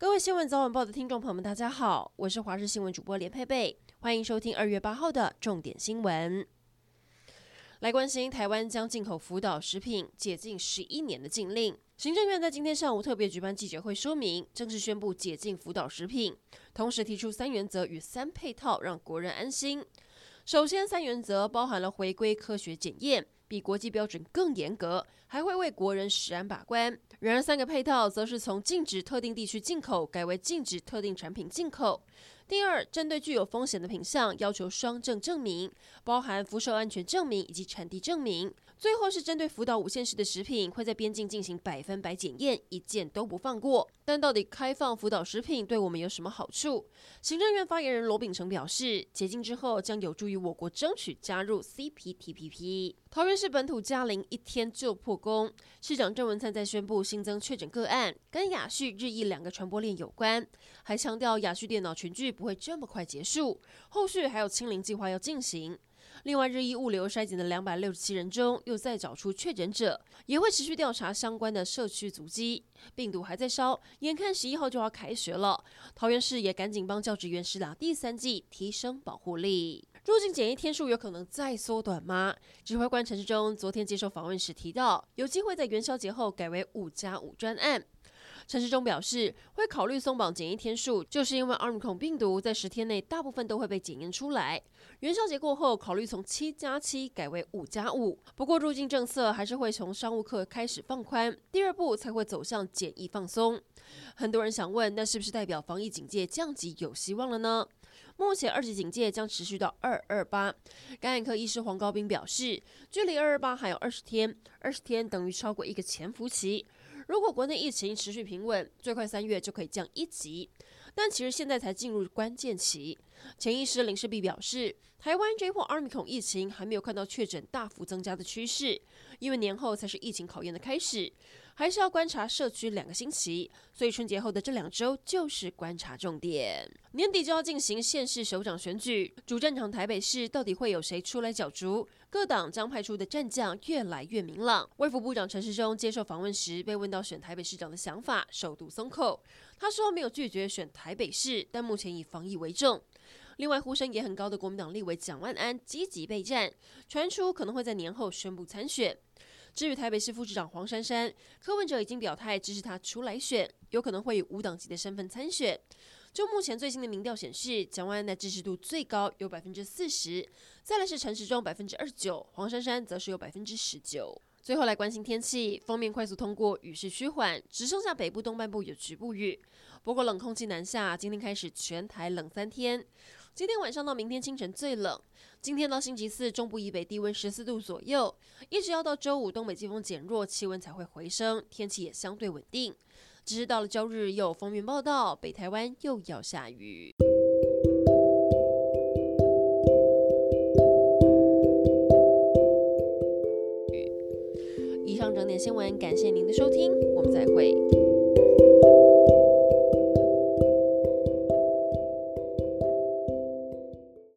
各位新闻早晚报的听众朋友们，大家好，我是华视新闻主播连佩佩，欢迎收听二月八号的重点新闻。来关心台湾将进口福岛食品解禁十一年的禁令，行政院在今天上午特别举办记者会，说明正式宣布解禁福岛食品，同时提出三原则与三配套，让国人安心。首先，三原则包含了回归科学检验，比国际标准更严格，还会为国人食安把关。然而，三个配套则是从禁止特定地区进口改为禁止特定产品进口。第二，针对具有风险的品项，要求双证证明，包含辐射安全证明以及产地证明。最后是针对福岛五县市的食品，会在边境进行百分百检验，一件都不放过。但到底开放福岛食品对我们有什么好处？行政院发言人罗秉成表示，解禁之后将有助于我国争取加入 CPTPP。桃园市本土嘉陵一天就破功，市长郑文灿在宣布新增确诊个案跟亚旭日益两个传播链有关，还强调亚旭电脑群聚不会这么快结束，后续还有清零计划要进行。另外，日益物流筛检的两百六十七人中，又再找出确诊者，也会持续调查相关的社区足迹。病毒还在烧，眼看十一号就要开学了，桃园市也赶紧帮教职员施打第三剂，提升保护力。入境检疫天数有可能再缩短吗？指挥官陈志忠昨天接受访问时提到，有机会在元宵节后改为五加五专案。陈时中表示，会考虑松绑检疫天数，就是因为奥密克戎病毒在十天内大部分都会被检验出来。元宵节过后，考虑从七加七改为五加五。不过，入境政策还是会从商务客开始放宽，第二步才会走向检疫放松。很多人想问，那是不是代表防疫警戒降级有希望了呢？目前二级警戒将持续到二二八。感染科医师黄高斌表示，距离二二八还有二十天，二十天等于超过一个潜伏期。如果国内疫情持续平稳，最快三月就可以降一级。但其实现在才进入关键期。前医师林世璧表示，台湾这波奥米克戎疫情还没有看到确诊大幅增加的趋势，因为年后才是疫情考验的开始，还是要观察社区两个星期。所以春节后的这两周就是观察重点。年底就要进行县市首长选举，主战场台北市到底会有谁出来角逐？各党将派出的战将越来越明朗。卫福部长陈时中接受访问时被问到选台北市长的想法，首度松口。他说没有拒绝选台北市，但目前以防疫为重。另外，呼声也很高的国民党立委蒋万安积极备战，传出可能会在年后宣布参选。至于台北市副市长黄珊珊，柯文哲已经表态支持他出来选，有可能会以无党籍的身份参选。就目前最新的民调显示，蒋万安的支持度最高有百分之四十，再来是陈时中百分之二十九，黄珊珊则是有百分之十九。最后来关心天气，方面快速通过，雨势趋缓，只剩下北部东半部有局部雨。不过冷空气南下，今天开始全台冷三天，今天晚上到明天清晨最冷。今天到星期四，中部以北低温十四度左右，一直要到周五东北季风减弱，气温才会回升，天气也相对稳定。只是到了周日，又有风云报道，北台湾又要下雨。以上整点新闻，感谢您的收听，我们再会。